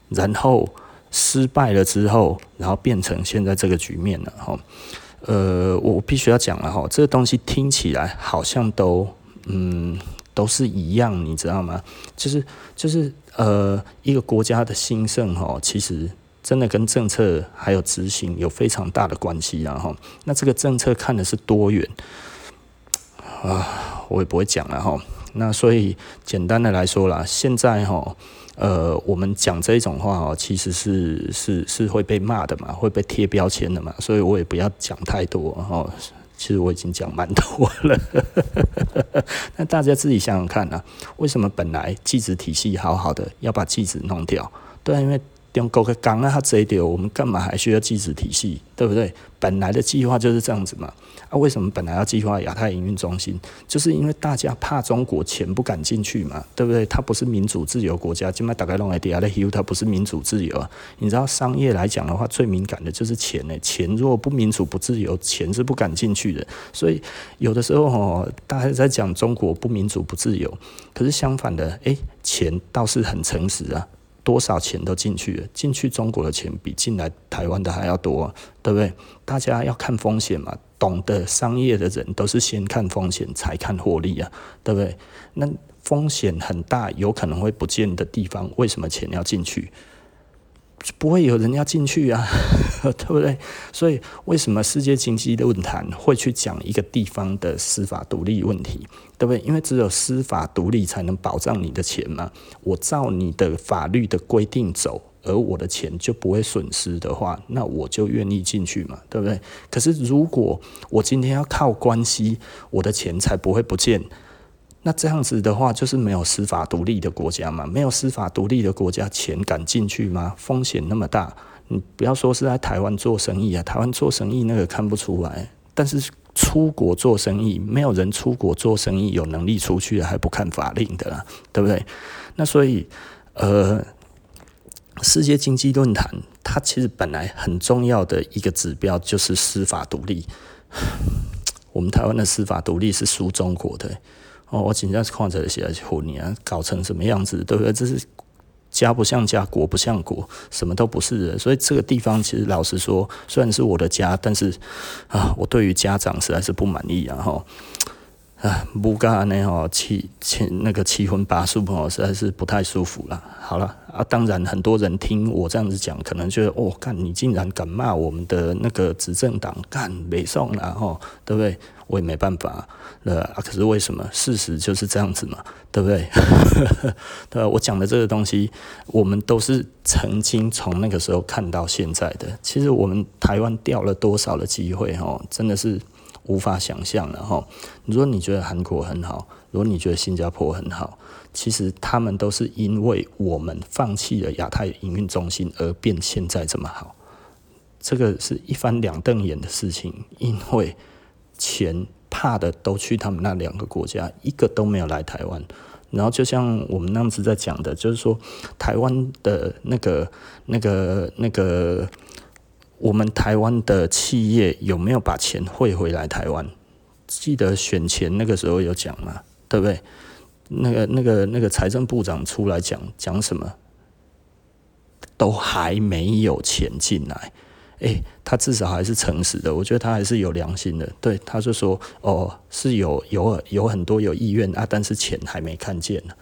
然后失败了之后，然后变成现在这个局面了哈。呃，我必须要讲了哈，这个东西听起来好像都嗯都是一样，你知道吗？就是就是呃一个国家的兴盛哈，其实。真的跟政策还有执行有非常大的关系，然后那这个政策看的是多远啊，我也不会讲了哈。那所以简单的来说啦，现在哈，呃，我们讲这种话哦，其实是是是会被骂的嘛，会被贴标签的嘛，所以我也不要讲太多哈。其实我已经讲蛮多了，那大家自己想想看啊，为什么本来技职体系好好的要把技职弄掉？对，啊因为。中国的港啊，他这一点，我们干嘛还需要技职体系，对不对？本来的计划就是这样子嘛。啊，为什么本来要计划亚太营运中心？就是因为大家怕中国钱不敢进去嘛，对不对？它不是民主自由国家，今麦大概弄来底下的 h 它不是民主自由啊。你知道商业来讲的话，最敏感的就是钱呢。钱如果不民主不自由，钱是不敢进去的。所以有的时候哦，大家在讲中国不民主不自由，可是相反的，诶，钱倒是很诚实啊。多少钱都进去了，进去中国的钱比进来台湾的还要多，对不对？大家要看风险嘛，懂得商业的人都是先看风险才看获利啊，对不对？那风险很大，有可能会不见的地方，为什么钱要进去？不会有人要进去啊，对不对？所以为什么世界经济论坛会去讲一个地方的司法独立问题，对不对？因为只有司法独立才能保障你的钱嘛。我照你的法律的规定走，而我的钱就不会损失的话，那我就愿意进去嘛，对不对？可是如果我今天要靠关系，我的钱才不会不见。那这样子的话，就是没有司法独立的国家嘛？没有司法独立的国家，钱敢进去吗？风险那么大，你不要说是在台湾做生意啊，台湾做生意那个看不出来，但是出国做生意，没有人出国做生意有能力出去还不看法令的啦，对不对？那所以，呃，世界经济论坛它其实本来很重要的一个指标就是司法独立，我们台湾的司法独立是输中国的。哦，我紧张是看着写下去，你啊，搞成什么样子，对不对？这是家不像家，国不像国，什么都不是。所以这个地方其实老实说，虽然是我的家，但是啊，我对于家长实在是不满意，然后。啊，不干呢哦，七七那个七荤八素哦，实在是不太舒服了。好了啊，当然很多人听我这样子讲，可能觉得哦，干你竟然敢骂我们的那个执政党，干北宋了吼，对不对？我也没办法了啊。可是为什么？事实就是这样子嘛，对不对？对，我讲的这个东西，我们都是曾经从那个时候看到现在的。其实我们台湾掉了多少的机会哦，真的是。无法想象了哈！如果你觉得韩国很好，如果你觉得新加坡很好，其实他们都是因为我们放弃了亚太营运中心而变现在这么好。这个是一翻两瞪眼的事情，因为钱怕的都去他们那两个国家，一个都没有来台湾。然后就像我们那样子在讲的，就是说台湾的那个、那个、那个。我们台湾的企业有没有把钱汇回来台湾？记得选前那个时候有讲吗？对不对？那个、那个、那个财政部长出来讲讲什么？都还没有钱进来。诶，他至少还是诚实的，我觉得他还是有良心的。对，他就说：“哦，是有有有很多有意愿啊，但是钱还没看见呢。”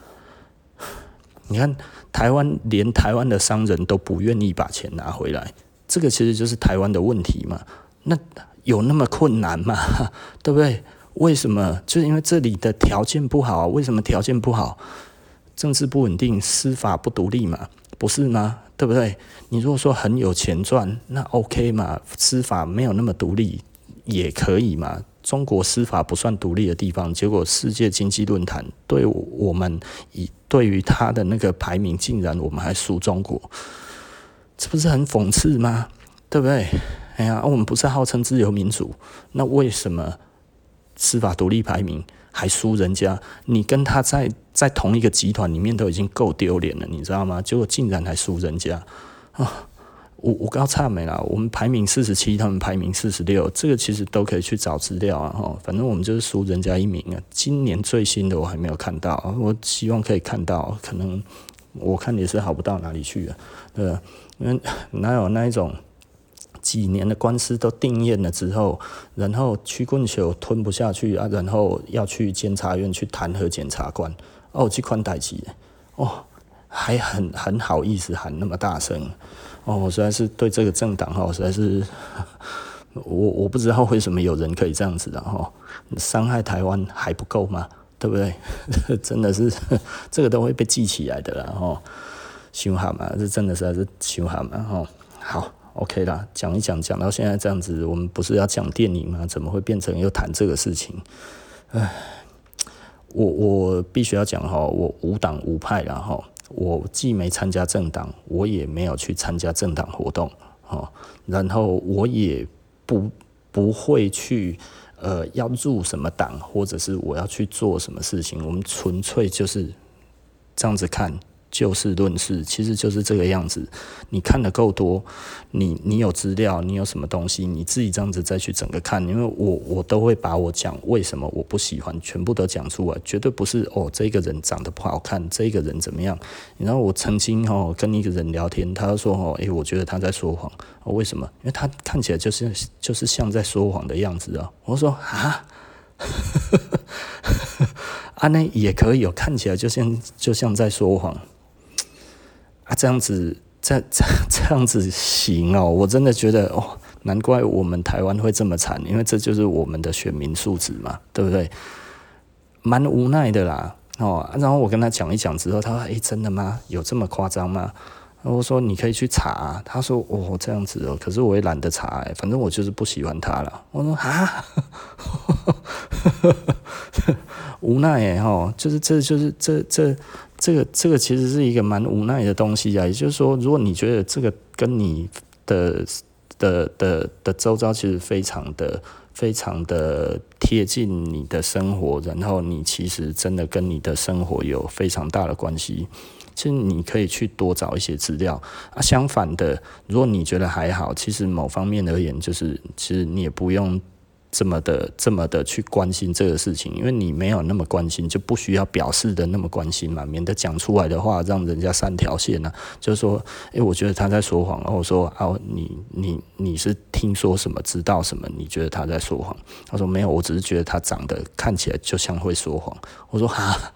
你看，台湾连台湾的商人都不愿意把钱拿回来。这个其实就是台湾的问题嘛？那有那么困难吗？对不对？为什么？就是因为这里的条件不好啊。为什么条件不好？政治不稳定，司法不独立嘛？不是吗？对不对？你如果说很有钱赚，那 OK 嘛？司法没有那么独立也可以嘛？中国司法不算独立的地方，结果世界经济论坛对我们以对于他的那个排名，竟然我们还输中国。这不是很讽刺吗？对不对？哎呀，我们不是号称自由民主，那为什么司法独立排名还输人家？你跟他在在同一个集团里面都已经够丢脸了，你知道吗？结果竟然还输人家啊！我我刚差没了，我们排名四十七，他们排名四十六，这个其实都可以去找资料啊。哈，反正我们就是输人家一名啊。今年最新的我还没有看到，我希望可以看到，可能我看也是好不到哪里去啊，对？因为哪有那一种几年的官司都定谳了之后，然后曲棍球吞不下去啊，然后要去监察院去弹劾检察官哦，这款代志哦，还很很好意思喊那么大声哦，我实在是对这个政党哈，实在是 我我不知道为什么有人可以这样子的哈，伤害台湾还不够吗？对不对？真的是 这个都会被记起来的啦哈。凶悍嘛，这真的是还是凶悍嘛，吼，好，OK 啦，讲一讲，讲到现在这样子，我们不是要讲电影吗？怎么会变成又谈这个事情？唉，我我必须要讲哈，我无党无派，然后我既没参加政党，我也没有去参加政党活动，哦，然后我也不不会去呃要入什么党，或者是我要去做什么事情，我们纯粹就是这样子看。就事论事，其实就是这个样子。你看得够多，你你有资料，你有什么东西，你自己这样子再去整个看。因为我我都会把我讲为什么我不喜欢，全部都讲出来，绝对不是哦，这个人长得不好看，这个人怎么样？然后我曾经哦跟一个人聊天，他说哦，诶，我觉得他在说谎。为什么？因为他看起来就是就是像在说谎的样子啊。我说啊。啊，那也可以哦，看起来就像就像在说谎。啊，这样子，这这 这样子行哦，我真的觉得哦，难怪我们台湾会这么惨，因为这就是我们的选民素质嘛，对不对？蛮无奈的啦，哦，然后我跟他讲一讲之后，他说：“诶，真的吗？有这么夸张吗？”我说：“你可以去查。”他说：“哦，这样子哦，可是我也懒得查，诶，反正我就是不喜欢他了。”我说：“啊，无奈诶，哈，就是这就是这这。”这个这个其实是一个蛮无奈的东西啊，也就是说，如果你觉得这个跟你的的的的周遭其实非常的非常的贴近你的生活，然后你其实真的跟你的生活有非常大的关系，其实你可以去多找一些资料啊。相反的，如果你觉得还好，其实某方面而言，就是其实你也不用这么的这么的去关心这个事情，因为你没有那么关心，就不需要表示的那么关心嘛，免得讲出来的话让人家三条线呢、就是说，哎、欸，我觉得他在说谎，然后我说啊，你你你是听说什么，知道什么？你觉得他在说谎？他说没有，我只是觉得他长得看起来就像会说谎。我说哈，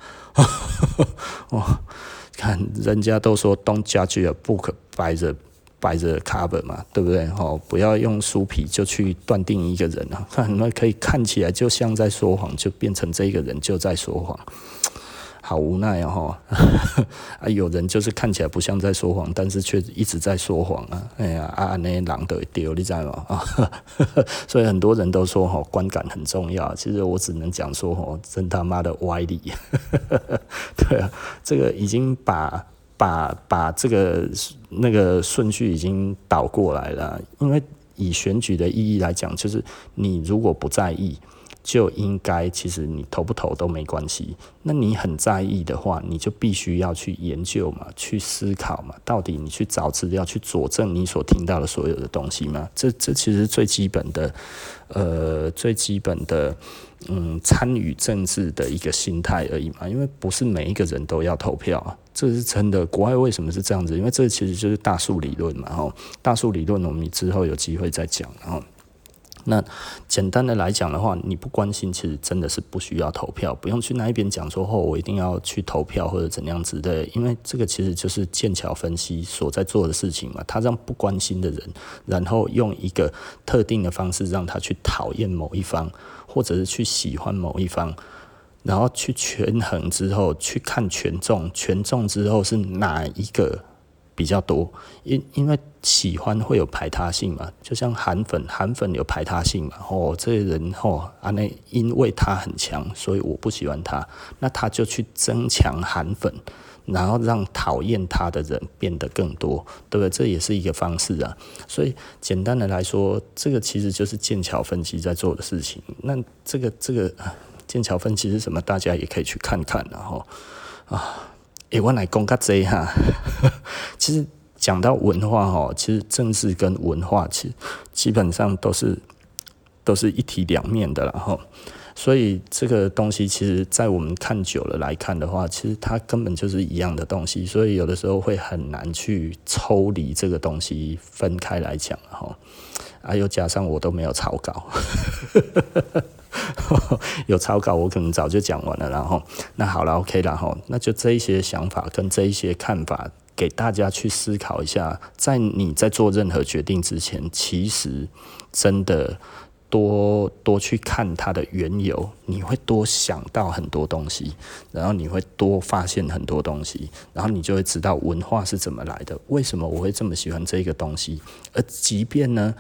哇，看人家都说 Don't judge a book by the by the cover 嘛，对不对？哦，不要用书皮就去断定一个人啊，看 那可以看起来就像在说谎，就变成这个人就在说谎，好无奈哦。啊，有人就是看起来不像在说谎，但是却一直在说谎啊！哎呀，啊，那些狼都丢，你知道吗？啊，所以很多人都说哈，观感很重要。其实我只能讲说哦，真他妈的歪理。对啊，这个已经把。把把这个那个顺序已经倒过来了，因为以选举的意义来讲，就是你如果不在意，就应该其实你投不投都没关系。那你很在意的话，你就必须要去研究嘛，去思考嘛，到底你去找资料去佐证你所听到的所有的东西嘛。这这其实最基本的，呃，最基本的。嗯，参与政治的一个心态而已嘛，因为不是每一个人都要投票，这是真的。国外为什么是这样子？因为这其实就是大数理论嘛，吼，大数理论我们之后有机会再讲，然后。那简单的来讲的话，你不关心，其实真的是不需要投票，不用去那一边讲说哦，我一定要去投票或者怎样子的，因为这个其实就是剑桥分析所在做的事情嘛。他让不关心的人，然后用一个特定的方式让他去讨厌某一方，或者是去喜欢某一方，然后去权衡之后去看权重，权重之后是哪一个比较多，因因为。喜欢会有排他性嘛？就像韩粉，韩粉有排他性嘛？哦，这些人哦，啊，那因为他很强，所以我不喜欢他，那他就去增强韩粉，然后让讨厌他的人变得更多，对不对？这也是一个方式啊。所以简单的来说，这个其实就是剑桥分析在做的事情。那这个这个剑桥分析是什么？大家也可以去看看，然后啊，诶，我来讲个这哈，其实。讲到文化哈，其实政治跟文化其实基本上都是都是一体两面的了哈。所以这个东西其实，在我们看久了来看的话，其实它根本就是一样的东西。所以有的时候会很难去抽离这个东西分开来讲哈。啊，又加上我都没有草稿，有草稿我可能早就讲完了。然后那好了，OK 了哈，那就这一些想法跟这一些看法。给大家去思考一下，在你在做任何决定之前，其实真的多多去看它的缘由，你会多想到很多东西，然后你会多发现很多东西，然后你就会知道文化是怎么来的，为什么我会这么喜欢这个东西，而即便呢。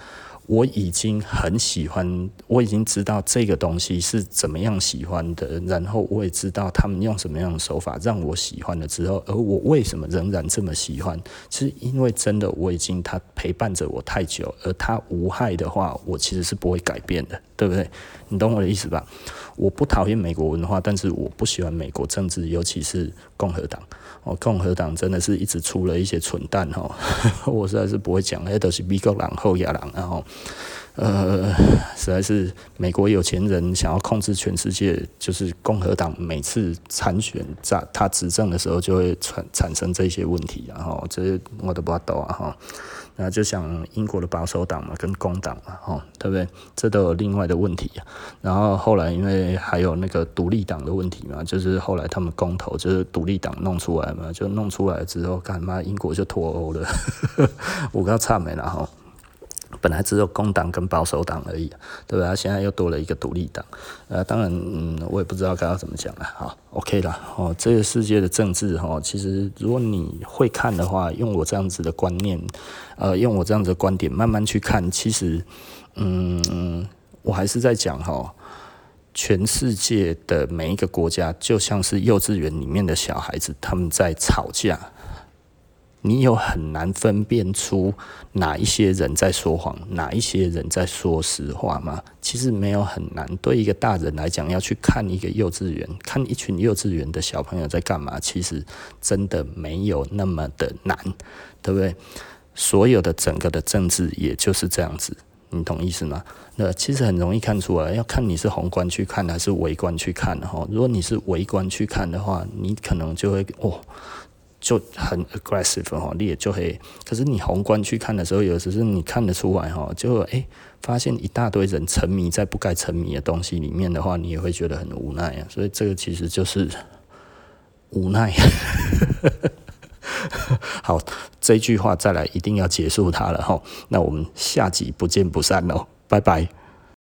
我已经很喜欢，我已经知道这个东西是怎么样喜欢的，然后我也知道他们用什么样的手法让我喜欢了之后，而我为什么仍然这么喜欢？其实因为真的我已经他陪伴着我太久，而他无害的话，我其实是不会改变的，对不对？你懂我的意思吧？我不讨厌美国文化，但是我不喜欢美国政治，尤其是共和党。哦，共和党真的是一直出了一些蠢蛋哦，我实在是不会讲，那都是美国人后亚人，然后呃，实在是美国有钱人想要控制全世界，就是共和党每次参选在他执政的时候就会产产生这些问题，然后这我都不知道啊哈。那就像英国的保守党嘛，跟工党嘛，吼，对不对？这都有另外的问题。然后后来因为还有那个独立党的问题嘛，就是后来他们公投就是独立党弄出来嘛，就弄出来之后，干嘛英国就脱欧了，我刚差没了哈。本来只有工党跟保守党而已，对吧？现在又多了一个独立党，呃，当然，嗯，我也不知道该要怎么讲了，好，OK 了，哦，这个世界的政治，哈，其实如果你会看的话，用我这样子的观念，呃，用我这样子的观点慢慢去看，其实，嗯，我还是在讲哈，全世界的每一个国家就像是幼稚园里面的小孩子，他们在吵架。你有很难分辨出哪一些人在说谎，哪一些人在说实话吗？其实没有很难。对一个大人来讲，要去看一个幼稚园，看一群幼稚园的小朋友在干嘛，其实真的没有那么的难，对不对？所有的整个的政治也就是这样子。你懂意思吗？那其实很容易看出来，要看你是宏观去看还是微观去看哈。如果你是微观去看的话，你可能就会哦。就很 aggressive 哈，你也就会。可是你宏观去看的时候，有时是你看得出来哈，就诶、发现一大堆人沉迷在不该沉迷的东西里面的话，你也会觉得很无奈啊。所以这个其实就是无奈。好，这句话再来一定要结束它了哈。那我们下集不见不散喽，拜拜。